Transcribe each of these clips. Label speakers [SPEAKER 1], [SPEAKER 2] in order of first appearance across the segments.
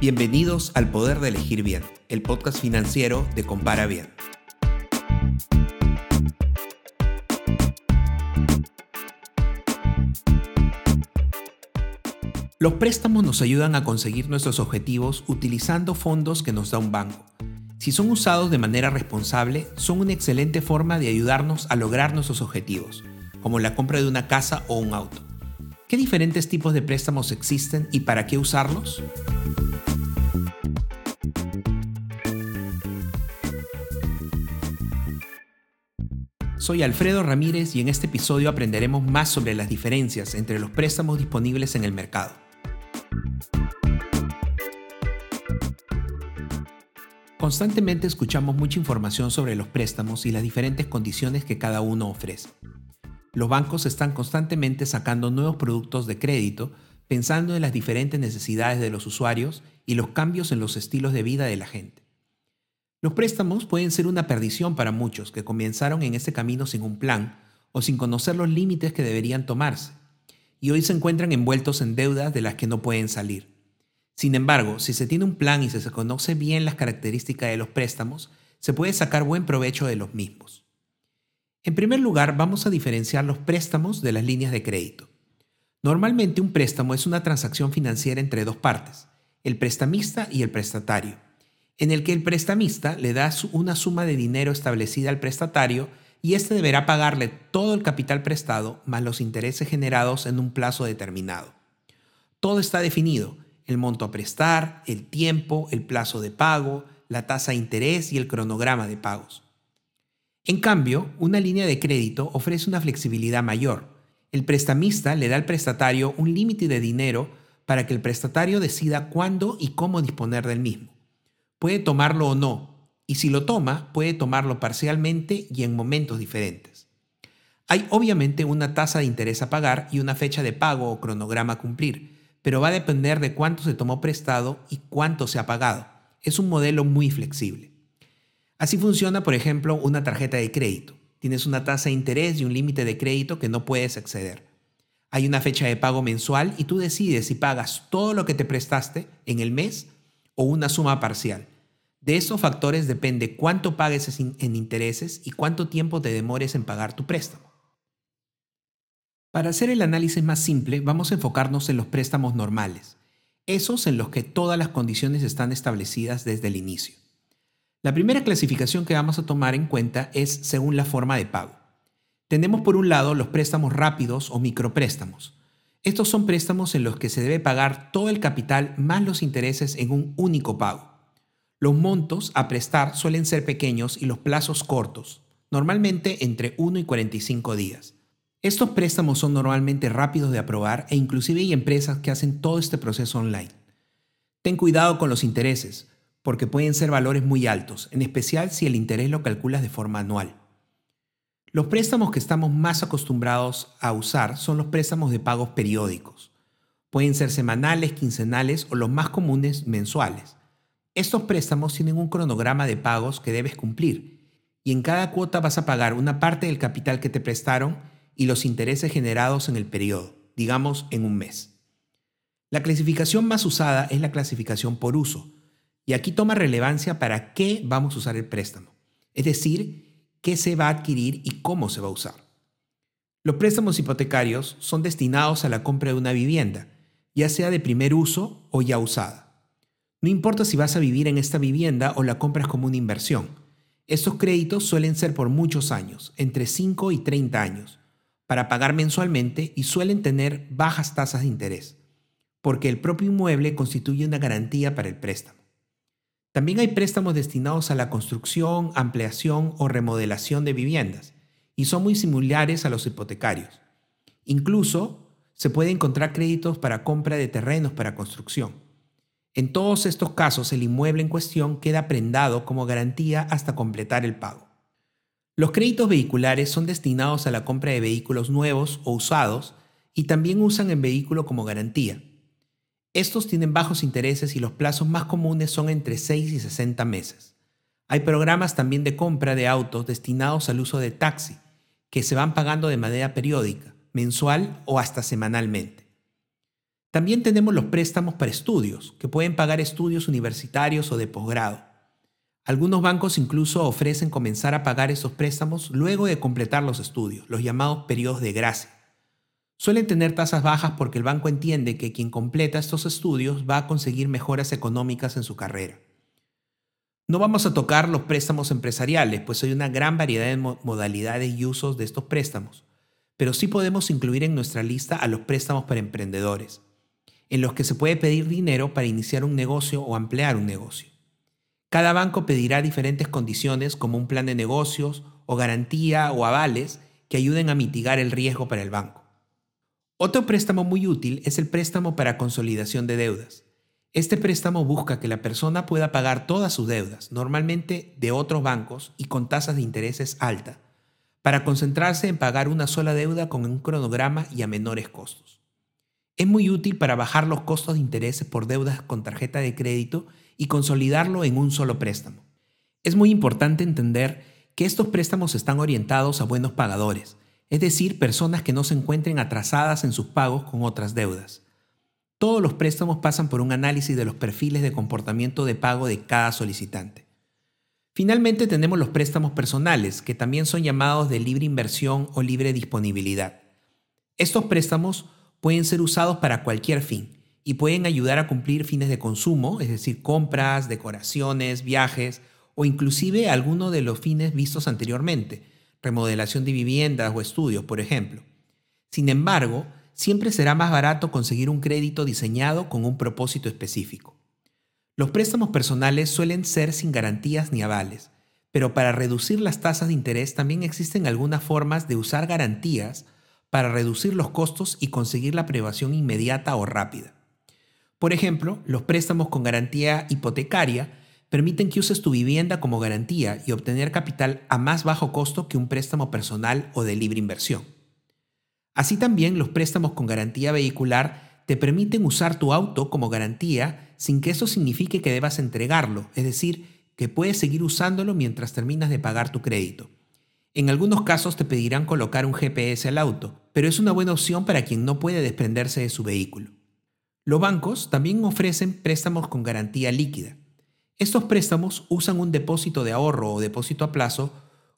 [SPEAKER 1] Bienvenidos al Poder de Elegir Bien, el podcast financiero de Compara Bien. Los préstamos nos ayudan a conseguir nuestros objetivos utilizando fondos que nos da un banco. Si son usados de manera responsable, son una excelente forma de ayudarnos a lograr nuestros objetivos, como la compra de una casa o un auto. ¿Qué diferentes tipos de préstamos existen y para qué usarlos? Soy Alfredo Ramírez y en este episodio aprenderemos más sobre las diferencias entre los préstamos disponibles en el mercado. Constantemente escuchamos mucha información sobre los préstamos y las diferentes condiciones que cada uno ofrece. Los bancos están constantemente sacando nuevos productos de crédito pensando en las diferentes necesidades de los usuarios y los cambios en los estilos de vida de la gente. Los préstamos pueden ser una perdición para muchos que comenzaron en ese camino sin un plan o sin conocer los límites que deberían tomarse, y hoy se encuentran envueltos en deudas de las que no pueden salir. Sin embargo, si se tiene un plan y se conoce bien las características de los préstamos, se puede sacar buen provecho de los mismos. En primer lugar, vamos a diferenciar los préstamos de las líneas de crédito. Normalmente un préstamo es una transacción financiera entre dos partes, el prestamista y el prestatario, en el que el prestamista le da una suma de dinero establecida al prestatario y éste deberá pagarle todo el capital prestado más los intereses generados en un plazo determinado. Todo está definido, el monto a prestar, el tiempo, el plazo de pago, la tasa de interés y el cronograma de pagos. En cambio, una línea de crédito ofrece una flexibilidad mayor. El prestamista le da al prestatario un límite de dinero para que el prestatario decida cuándo y cómo disponer del mismo. Puede tomarlo o no, y si lo toma, puede tomarlo parcialmente y en momentos diferentes. Hay obviamente una tasa de interés a pagar y una fecha de pago o cronograma a cumplir, pero va a depender de cuánto se tomó prestado y cuánto se ha pagado. Es un modelo muy flexible. Así funciona, por ejemplo, una tarjeta de crédito. Tienes una tasa de interés y un límite de crédito que no puedes exceder. Hay una fecha de pago mensual y tú decides si pagas todo lo que te prestaste en el mes o una suma parcial. De esos factores depende cuánto pagues en intereses y cuánto tiempo te demores en pagar tu préstamo. Para hacer el análisis más simple, vamos a enfocarnos en los préstamos normales, esos en los que todas las condiciones están establecidas desde el inicio. La primera clasificación que vamos a tomar en cuenta es según la forma de pago. Tenemos por un lado los préstamos rápidos o micropréstamos. Estos son préstamos en los que se debe pagar todo el capital más los intereses en un único pago. Los montos a prestar suelen ser pequeños y los plazos cortos, normalmente entre 1 y 45 días. Estos préstamos son normalmente rápidos de aprobar e inclusive hay empresas que hacen todo este proceso online. Ten cuidado con los intereses, porque pueden ser valores muy altos, en especial si el interés lo calculas de forma anual. Los préstamos que estamos más acostumbrados a usar son los préstamos de pagos periódicos. Pueden ser semanales, quincenales o los más comunes mensuales. Estos préstamos tienen un cronograma de pagos que debes cumplir y en cada cuota vas a pagar una parte del capital que te prestaron y los intereses generados en el periodo, digamos en un mes. La clasificación más usada es la clasificación por uso, y aquí toma relevancia para qué vamos a usar el préstamo, es decir, qué se va a adquirir y cómo se va a usar. Los préstamos hipotecarios son destinados a la compra de una vivienda, ya sea de primer uso o ya usada. No importa si vas a vivir en esta vivienda o la compras como una inversión. Estos créditos suelen ser por muchos años, entre 5 y 30 años, para pagar mensualmente y suelen tener bajas tasas de interés, porque el propio inmueble constituye una garantía para el préstamo. También hay préstamos destinados a la construcción, ampliación o remodelación de viviendas, y son muy similares a los hipotecarios. Incluso se puede encontrar créditos para compra de terrenos para construcción. En todos estos casos el inmueble en cuestión queda prendado como garantía hasta completar el pago. Los créditos vehiculares son destinados a la compra de vehículos nuevos o usados y también usan el vehículo como garantía. Estos tienen bajos intereses y los plazos más comunes son entre 6 y 60 meses. Hay programas también de compra de autos destinados al uso de taxi, que se van pagando de manera periódica, mensual o hasta semanalmente. También tenemos los préstamos para estudios, que pueden pagar estudios universitarios o de posgrado. Algunos bancos incluso ofrecen comenzar a pagar esos préstamos luego de completar los estudios, los llamados periodos de gracia. Suelen tener tasas bajas porque el banco entiende que quien completa estos estudios va a conseguir mejoras económicas en su carrera. No vamos a tocar los préstamos empresariales, pues hay una gran variedad de modalidades y usos de estos préstamos, pero sí podemos incluir en nuestra lista a los préstamos para emprendedores, en los que se puede pedir dinero para iniciar un negocio o ampliar un negocio. Cada banco pedirá diferentes condiciones como un plan de negocios o garantía o avales que ayuden a mitigar el riesgo para el banco. Otro préstamo muy útil es el préstamo para consolidación de deudas. Este préstamo busca que la persona pueda pagar todas sus deudas, normalmente de otros bancos y con tasas de intereses altas, para concentrarse en pagar una sola deuda con un cronograma y a menores costos. Es muy útil para bajar los costos de intereses por deudas con tarjeta de crédito y consolidarlo en un solo préstamo. Es muy importante entender que estos préstamos están orientados a buenos pagadores, es decir, personas que no se encuentren atrasadas en sus pagos con otras deudas. Todos los préstamos pasan por un análisis de los perfiles de comportamiento de pago de cada solicitante. Finalmente tenemos los préstamos personales, que también son llamados de libre inversión o libre disponibilidad. Estos préstamos pueden ser usados para cualquier fin, y pueden ayudar a cumplir fines de consumo, es decir, compras, decoraciones, viajes o inclusive alguno de los fines vistos anteriormente, remodelación de viviendas o estudios, por ejemplo. Sin embargo, siempre será más barato conseguir un crédito diseñado con un propósito específico. Los préstamos personales suelen ser sin garantías ni avales, pero para reducir las tasas de interés también existen algunas formas de usar garantías para reducir los costos y conseguir la aprobación inmediata o rápida. Por ejemplo, los préstamos con garantía hipotecaria permiten que uses tu vivienda como garantía y obtener capital a más bajo costo que un préstamo personal o de libre inversión. Así también los préstamos con garantía vehicular te permiten usar tu auto como garantía sin que eso signifique que debas entregarlo, es decir, que puedes seguir usándolo mientras terminas de pagar tu crédito. En algunos casos te pedirán colocar un GPS al auto, pero es una buena opción para quien no puede desprenderse de su vehículo. Los bancos también ofrecen préstamos con garantía líquida. Estos préstamos usan un depósito de ahorro o depósito a plazo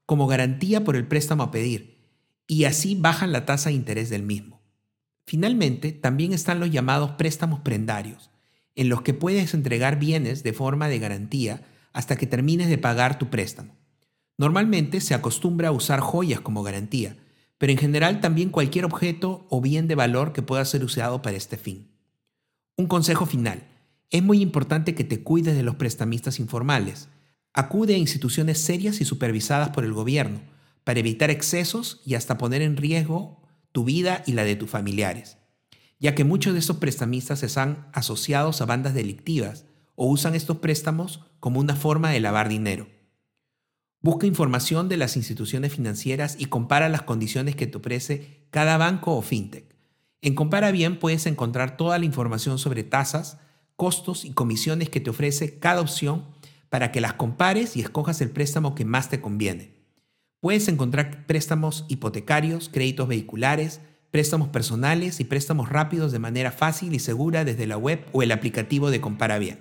[SPEAKER 1] como garantía por el préstamo a pedir y así bajan la tasa de interés del mismo. Finalmente, también están los llamados préstamos prendarios, en los que puedes entregar bienes de forma de garantía hasta que termines de pagar tu préstamo. Normalmente se acostumbra a usar joyas como garantía, pero en general también cualquier objeto o bien de valor que pueda ser usado para este fin. Un consejo final. Es muy importante que te cuides de los prestamistas informales. Acude a instituciones serias y supervisadas por el gobierno para evitar excesos y hasta poner en riesgo tu vida y la de tus familiares, ya que muchos de estos prestamistas están asociados a bandas delictivas o usan estos préstamos como una forma de lavar dinero. Busca información de las instituciones financieras y compara las condiciones que te ofrece cada banco o fintech. En Compara Bien puedes encontrar toda la información sobre tasas, costos y comisiones que te ofrece cada opción para que las compares y escojas el préstamo que más te conviene. Puedes encontrar préstamos hipotecarios, créditos vehiculares, préstamos personales y préstamos rápidos de manera fácil y segura desde la web o el aplicativo de Compara Bien.